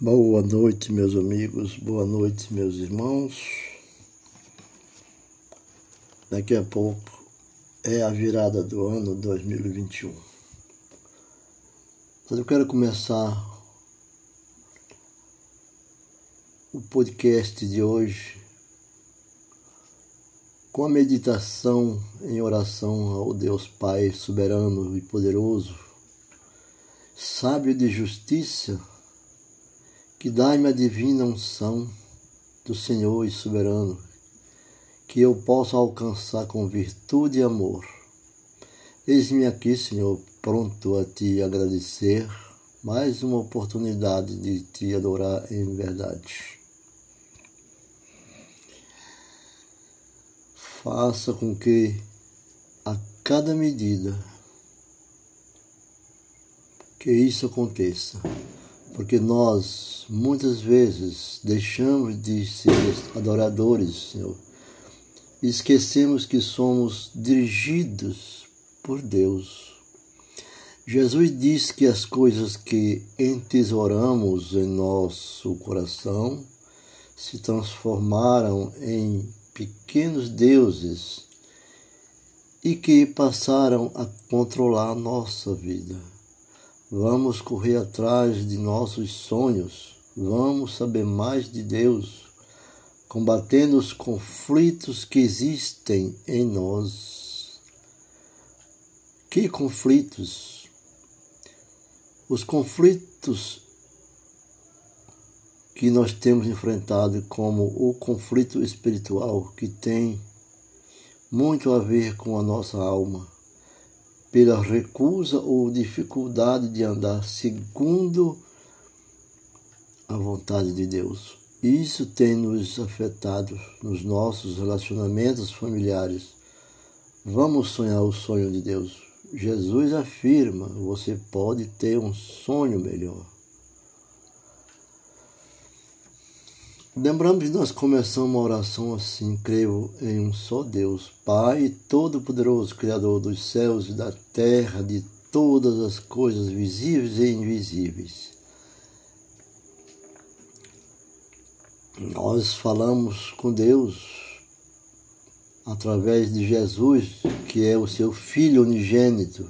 Boa noite, meus amigos, boa noite, meus irmãos. Daqui a pouco é a virada do ano 2021. Mas eu quero começar o podcast de hoje com a meditação em oração ao Deus Pai soberano e poderoso, sábio de justiça que dai-me a divina unção do Senhor e soberano, que eu possa alcançar com virtude e amor. Eis-me aqui, Senhor, pronto a te agradecer mais uma oportunidade de te adorar em verdade. Faça com que a cada medida que isso aconteça, porque nós muitas vezes deixamos de ser adoradores, Senhor, esquecemos que somos dirigidos por Deus. Jesus diz que as coisas que entesouramos em nosso coração se transformaram em pequenos deuses e que passaram a controlar nossa vida. Vamos correr atrás de nossos sonhos, vamos saber mais de Deus, combatendo os conflitos que existem em nós. Que conflitos? Os conflitos que nós temos enfrentado, como o conflito espiritual, que tem muito a ver com a nossa alma pela recusa ou dificuldade de andar segundo a vontade de Deus. Isso tem nos afetado nos nossos relacionamentos familiares. Vamos sonhar o sonho de Deus. Jesus afirma: você pode ter um sonho melhor. Lembramos que nós começamos uma oração assim, creio em um só Deus, Pai Todo-Poderoso, Criador dos céus e da terra, de todas as coisas visíveis e invisíveis. Nós falamos com Deus através de Jesus, que é o seu Filho unigênito,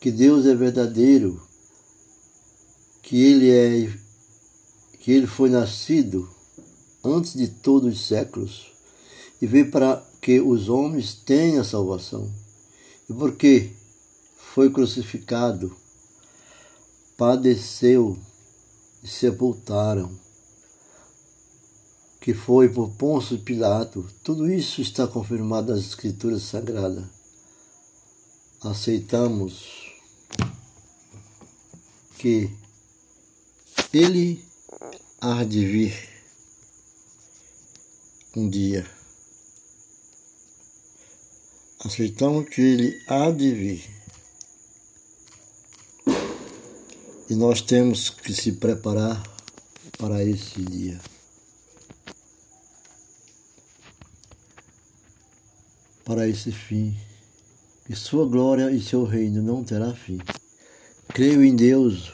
que Deus é verdadeiro, que Ele é, que Ele foi nascido antes de todos os séculos e veio para que os homens tenham salvação. E porque foi crucificado, padeceu e sepultaram, que foi por Pôncio Pilato, tudo isso está confirmado nas Escrituras Sagradas. Aceitamos que ele há de vir um dia. Aceitamos que ele há de vir. E nós temos que se preparar para esse dia. Para esse fim. Que sua glória e seu reino não terá fim. Creio em Deus,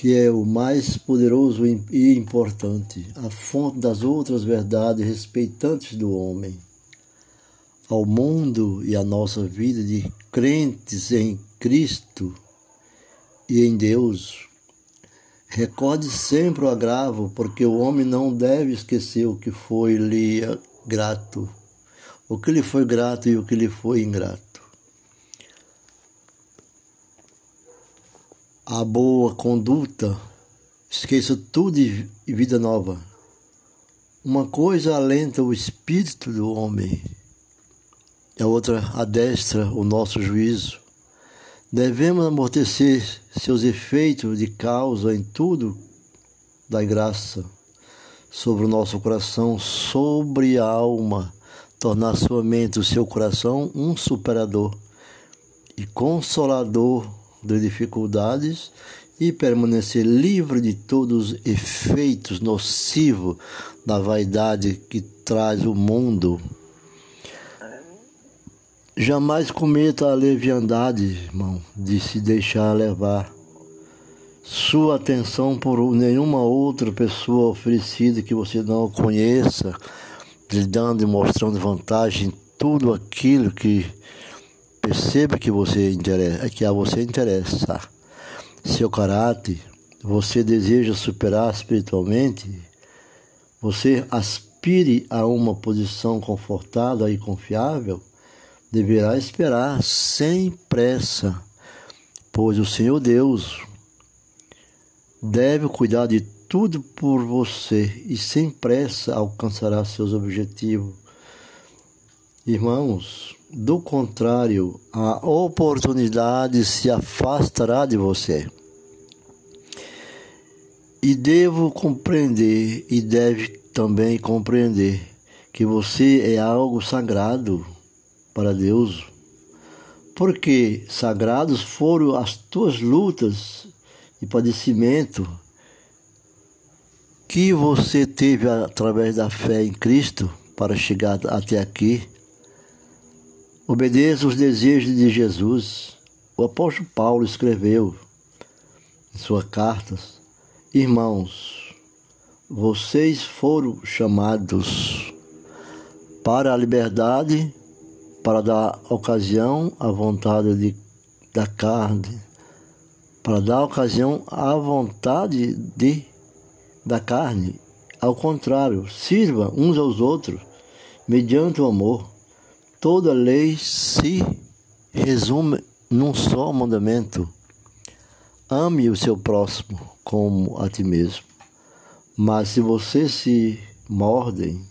que é o mais poderoso e importante, a fonte das outras verdades respeitantes do homem, ao mundo e à nossa vida de crentes em Cristo e em Deus. Recorde sempre o agravo, porque o homem não deve esquecer o que foi-lhe grato, o que lhe foi grato e o que lhe foi ingrato. A boa conduta, esqueça tudo e vida nova. Uma coisa alenta o espírito do homem, a outra adestra o nosso juízo. Devemos amortecer seus efeitos de causa em tudo da graça sobre o nosso coração, sobre a alma, tornar sua mente, o seu coração, um superador e consolador de dificuldades e permanecer livre de todos os efeitos nocivos da vaidade que traz o mundo. Jamais cometa a leviandade, irmão, de se deixar levar sua atenção por nenhuma outra pessoa oferecida que você não conheça, lhe dando e mostrando vantagem em tudo aquilo que perceba que você interessa, que a você interessa. Seu caráter, você deseja superar espiritualmente, você aspire a uma posição confortável e confiável, deverá esperar sem pressa, pois o Senhor Deus deve cuidar de tudo por você e sem pressa alcançará seus objetivos. Irmãos, do contrário, a oportunidade se afastará de você. E devo compreender e deve também compreender que você é algo sagrado para Deus. Porque sagrados foram as tuas lutas e padecimento que você teve através da fé em Cristo para chegar até aqui. Obedeça os desejos de Jesus. O apóstolo Paulo escreveu em suas cartas: Irmãos, vocês foram chamados para a liberdade, para dar ocasião à vontade de, da carne para dar ocasião à vontade de, da carne. Ao contrário, sirva uns aos outros mediante o amor. Toda lei se resume num só mandamento: ame o seu próximo como a ti mesmo. Mas se vocês se mordem,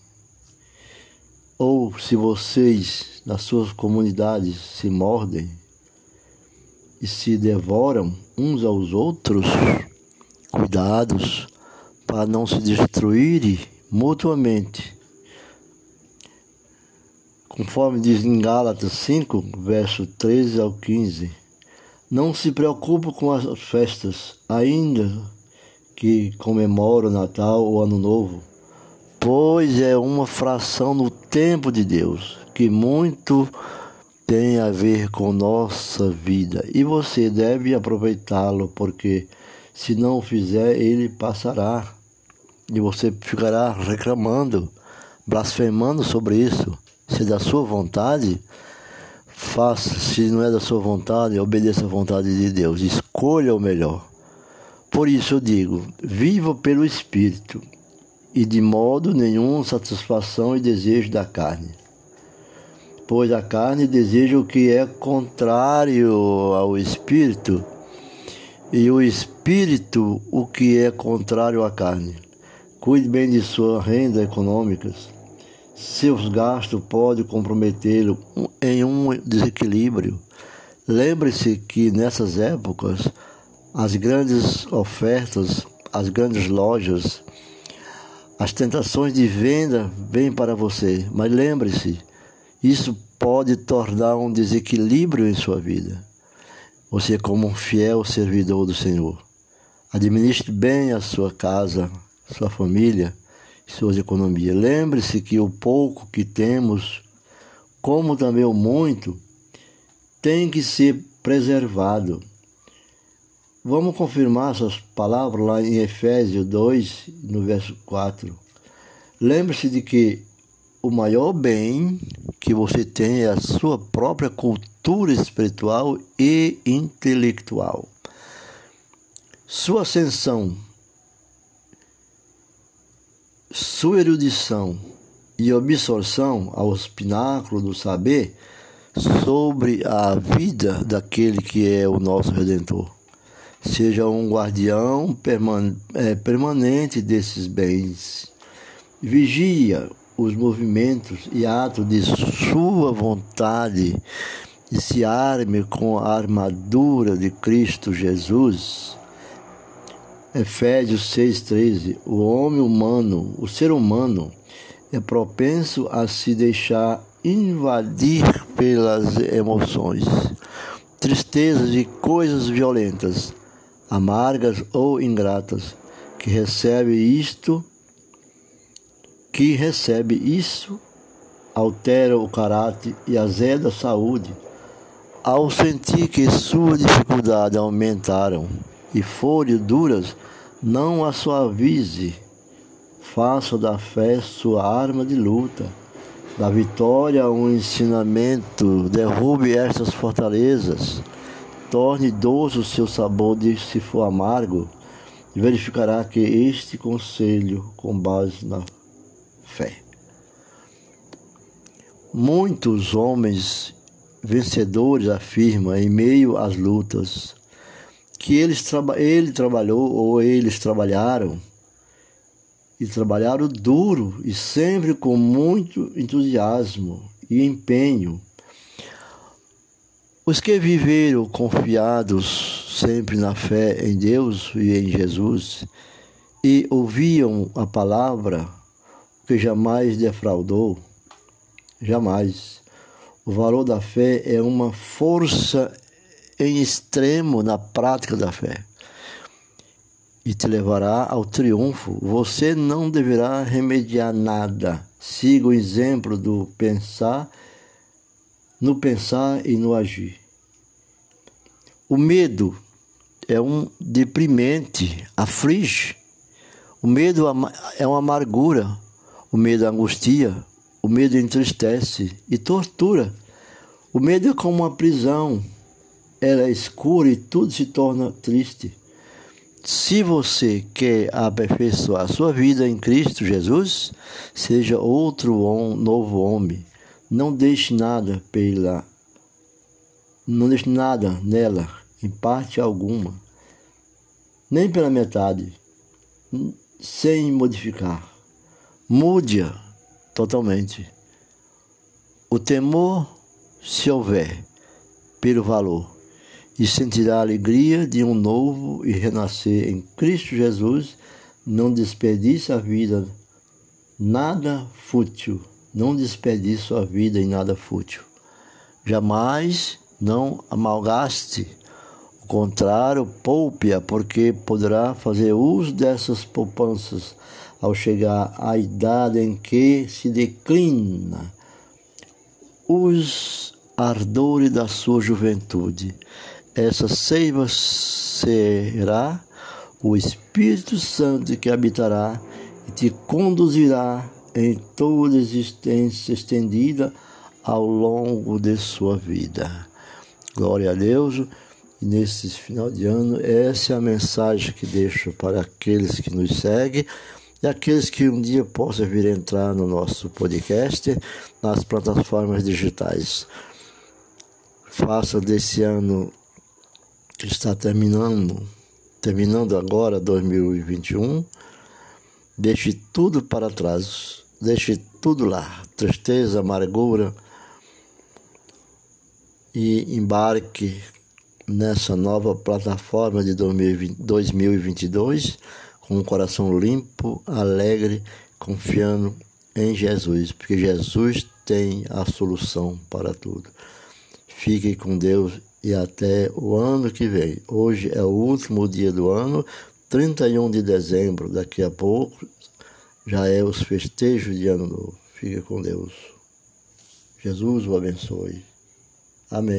ou se vocês nas suas comunidades se mordem, e se devoram uns aos outros, cuidados para não se destruírem mutuamente. Conforme diz em Gálatas 5, verso 13 ao 15. Não se preocupe com as festas, ainda que comemore o Natal ou Ano Novo, pois é uma fração no tempo de Deus, que muito tem a ver com nossa vida e você deve aproveitá-lo, porque se não o fizer, ele passará e você ficará reclamando, blasfemando sobre isso. Se é da sua vontade, faça, se não é da sua vontade, obedeça à vontade de Deus, escolha o melhor. Por isso eu digo: viva pelo Espírito e de modo nenhum satisfação e desejo da carne pois a carne deseja o que é contrário ao espírito, e o espírito o que é contrário à carne. Cuide bem de sua renda econômica. Seus gastos podem comprometê-lo em um desequilíbrio. Lembre-se que nessas épocas as grandes ofertas, as grandes lojas, as tentações de venda vêm para você. Mas lembre-se, isso pode tornar um desequilíbrio em sua vida. Você, como um fiel servidor do Senhor, administre bem a sua casa, sua família, suas economias. Lembre-se que o pouco que temos, como também o muito, tem que ser preservado. Vamos confirmar essas palavras lá em Efésios 2, no verso 4. Lembre-se de que o maior bem que você tem é a sua própria cultura espiritual e intelectual. Sua ascensão, sua erudição e absorção aos pináculos do saber sobre a vida daquele que é o nosso Redentor. Seja um guardião é, permanente desses bens. Vigia os movimentos e atos de sua vontade e se arme com a armadura de Cristo Jesus. Efésios 6,13 O homem humano, o ser humano, é propenso a se deixar invadir pelas emoções, tristezas e coisas violentas, amargas ou ingratas, que recebe isto que recebe isso altera o caráter e azeda a saúde. Ao sentir que suas dificuldades aumentaram e forem duras, não a suavize. Faça da fé sua arma de luta. Da vitória um ensinamento, derrube estas fortalezas. Torne doce o seu sabor de se for amargo, e verificará que este conselho com base na fé. Muitos homens vencedores afirmam em meio às lutas que eles ele trabalhou ou eles trabalharam e trabalharam duro e sempre com muito entusiasmo e empenho os que viveram confiados sempre na fé em Deus e em Jesus e ouviam a palavra que jamais defraudou, jamais. O valor da fé é uma força em extremo na prática da fé e te levará ao triunfo. Você não deverá remediar nada. Siga o exemplo do pensar no pensar e no agir. O medo é um deprimente, aflige. O medo é uma amargura, o medo angustia, o medo entristece e tortura. O medo é como uma prisão, ela é escura e tudo se torna triste. Se você quer aperfeiçoar sua vida em Cristo Jesus, seja outro novo homem. Não deixe nada pela não deixe nada nela, em parte alguma, nem pela metade, sem modificar. Mude-a totalmente. O temor, se houver, pelo valor, e sentirá a alegria de um novo e renascer em Cristo Jesus, não desperdice a vida, nada fútil não desperdice sua vida em nada fútil. Jamais não amalgaste. O contrário, poupe-a, porque poderá fazer uso dessas poupanças ao chegar à idade em que se declina os ardores da sua juventude. Essa seiva será o Espírito Santo que habitará e te conduzirá em toda a existência estendida ao longo de sua vida. Glória a Deus. Nesse final de ano, essa é a mensagem que deixo para aqueles que nos seguem e aqueles que um dia possam vir entrar no nosso podcast nas plataformas digitais. Faça desse ano que está terminando, terminando agora 2021, deixe tudo para trás Deixe tudo lá, tristeza, amargura, e embarque nessa nova plataforma de 2022 com um coração limpo, alegre, confiando em Jesus, porque Jesus tem a solução para tudo. Fique com Deus e até o ano que vem. Hoje é o último dia do ano, 31 de dezembro, daqui a pouco já é os festejos de Ano Novo. Fica com Deus. Jesus o abençoe. Amém.